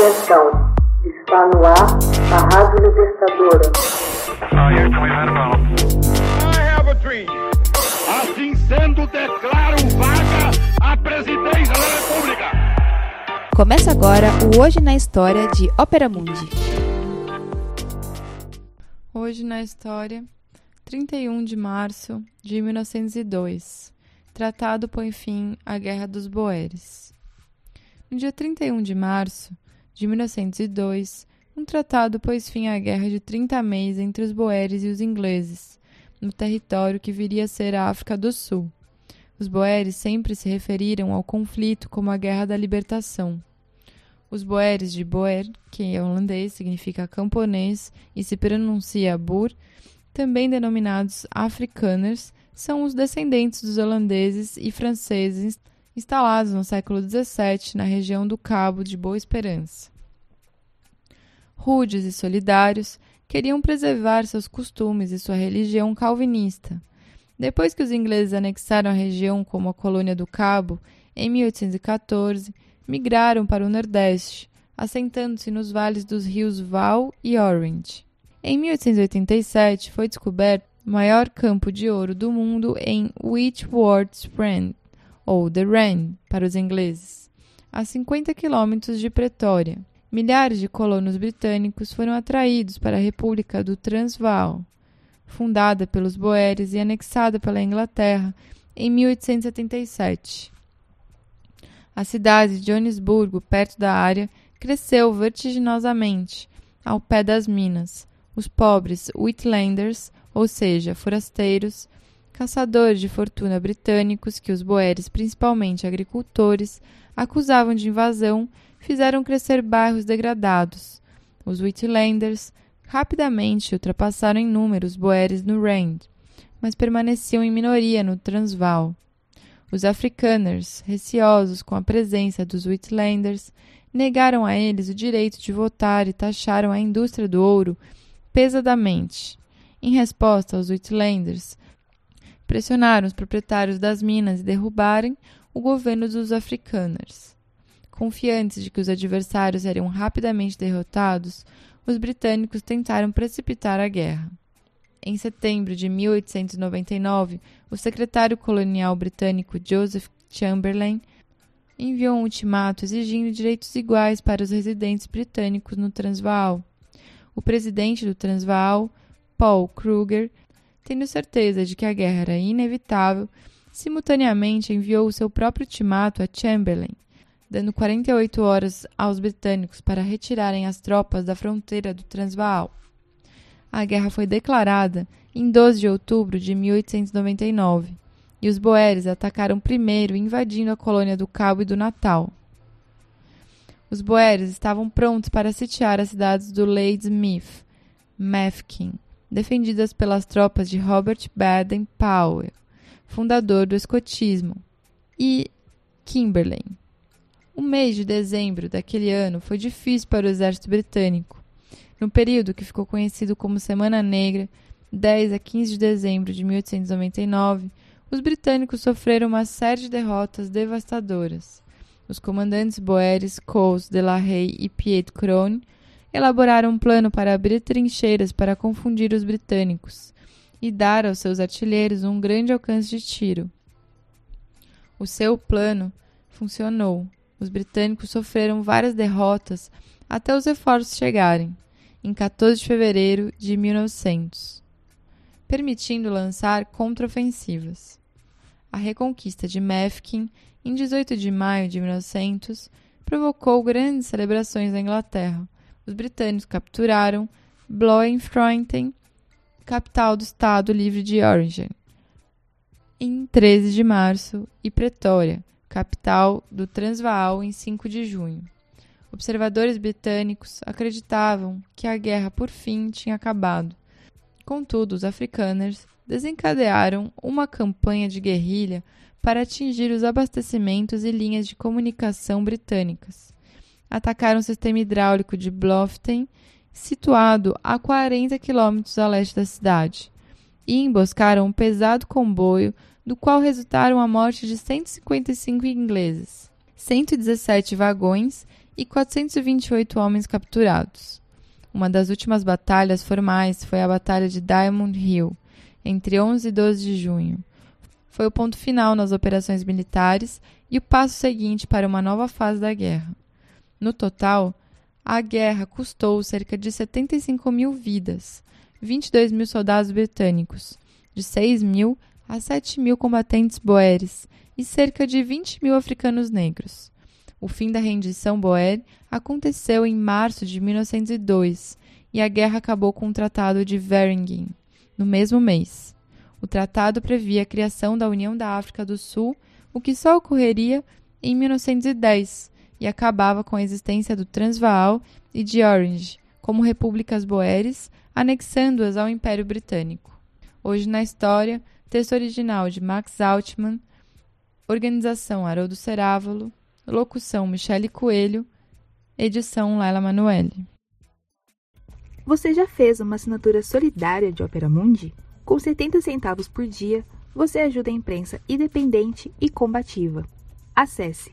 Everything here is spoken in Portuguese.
Atenção, está no ar a Rádio Libertadora. Assim sendo, declaro vaga a presidência da República. Começa agora o Hoje na História de Ópera Mundi. Hoje na História, 31 de março de 1902. Tratado põe fim à Guerra dos Boeres. No dia 31 de março de 1902, um tratado pôs fim à guerra de 30 meses entre os boeres e os ingleses, no território que viria a ser a África do Sul. Os boeres sempre se referiram ao conflito como a Guerra da Libertação. Os boeres de Boer, que é holandês, significa camponês e se pronuncia Boer, também denominados Afrikaners, são os descendentes dos holandeses e franceses instalados no século XVII na região do Cabo de Boa Esperança. Rudes e solidários, queriam preservar seus costumes e sua religião calvinista. Depois que os ingleses anexaram a região como a colônia do Cabo, em 1814, migraram para o Nordeste, assentando-se nos vales dos rios Val e Orange. Em 1887, foi descoberto o maior campo de ouro do mundo em Witwatersrand, ou The Rand para os ingleses, a 50 quilômetros de Pretória. Milhares de colonos britânicos foram atraídos para a República do Transvaal, fundada pelos Boeres e anexada pela Inglaterra em 1877. A cidade de Joanesburgo, perto da área, cresceu vertiginosamente, ao pé das minas. Os pobres Whitlanders, ou seja, forasteiros, caçadores de fortuna britânicos que os boeres, principalmente agricultores, acusavam de invasão, fizeram crescer bairros degradados. Os Whitlanders rapidamente ultrapassaram em número os boeres no Rand, mas permaneciam em minoria no Transvaal. Os Afrikaners, receosos com a presença dos Whitlanders, negaram a eles o direito de votar e taxaram a indústria do ouro pesadamente. Em resposta aos Whitlanders, pressionaram os proprietários das minas e derrubarem o governo dos africaners. Confiantes de que os adversários seriam rapidamente derrotados, os britânicos tentaram precipitar a guerra. Em setembro de 1899, o secretário colonial britânico Joseph Chamberlain enviou um ultimato exigindo direitos iguais para os residentes britânicos no Transvaal. O presidente do Transvaal, Paul Kruger, tendo certeza de que a guerra era inevitável, simultaneamente enviou o seu próprio ultimato a Chamberlain, dando 48 horas aos britânicos para retirarem as tropas da fronteira do Transvaal. A guerra foi declarada em 12 de outubro de 1899 e os boeres atacaram primeiro, invadindo a colônia do Cabo e do Natal. Os boeres estavam prontos para sitiar as cidades do Ladysmith, Mafeking, defendidas pelas tropas de Robert Baden-Powell, fundador do escotismo, e Kimberley. O mês de dezembro daquele ano foi difícil para o exército britânico. No período que ficou conhecido como Semana Negra, 10 a 15 de dezembro de 1899, os britânicos sofreram uma série de derrotas devastadoras. Os comandantes boeres Coles, de la Rey e Piet Crone elaboraram um plano para abrir trincheiras para confundir os britânicos e dar aos seus artilheiros um grande alcance de tiro. O seu plano funcionou. Os britânicos sofreram várias derrotas até os reforços chegarem, em 14 de fevereiro de 1900, permitindo lançar contraofensivas. A reconquista de Mafeking, em 18 de maio de 1900, provocou grandes celebrações na Inglaterra, os britânicos capturaram Bloemfontein, capital do Estado Livre de Orange, em 13 de março, e Pretória, capital do Transvaal, em 5 de junho. Observadores britânicos acreditavam que a guerra por fim tinha acabado. Contudo, os africanos desencadearam uma campanha de guerrilha para atingir os abastecimentos e linhas de comunicação britânicas atacaram o sistema hidráulico de Bluffton, situado a 40 quilômetros a leste da cidade, e emboscaram um pesado comboio do qual resultaram a morte de 155 ingleses, 117 vagões e 428 homens capturados. Uma das últimas batalhas formais foi a Batalha de Diamond Hill, entre 11 e 12 de junho. Foi o ponto final nas operações militares e o passo seguinte para uma nova fase da guerra. No total, a guerra custou cerca de 75 mil vidas, 22 mil soldados britânicos, de 6 mil a 7 mil combatentes boeres e cerca de 20 mil africanos negros. O fim da rendição boer aconteceu em março de 1902 e a guerra acabou com o Tratado de Vereniging, no mesmo mês. O tratado previa a criação da União da África do Sul, o que só ocorreria em 1910 e acabava com a existência do Transvaal e de Orange como repúblicas boeres, anexando-as ao Império Britânico. Hoje na História, texto original de Max Altman, organização Haroldo Cerávolo, locução Michele Coelho, edição Laila Manoeli. Você já fez uma assinatura solidária de Opera Mundi? Com 70 centavos por dia, você ajuda a imprensa independente e combativa. Acesse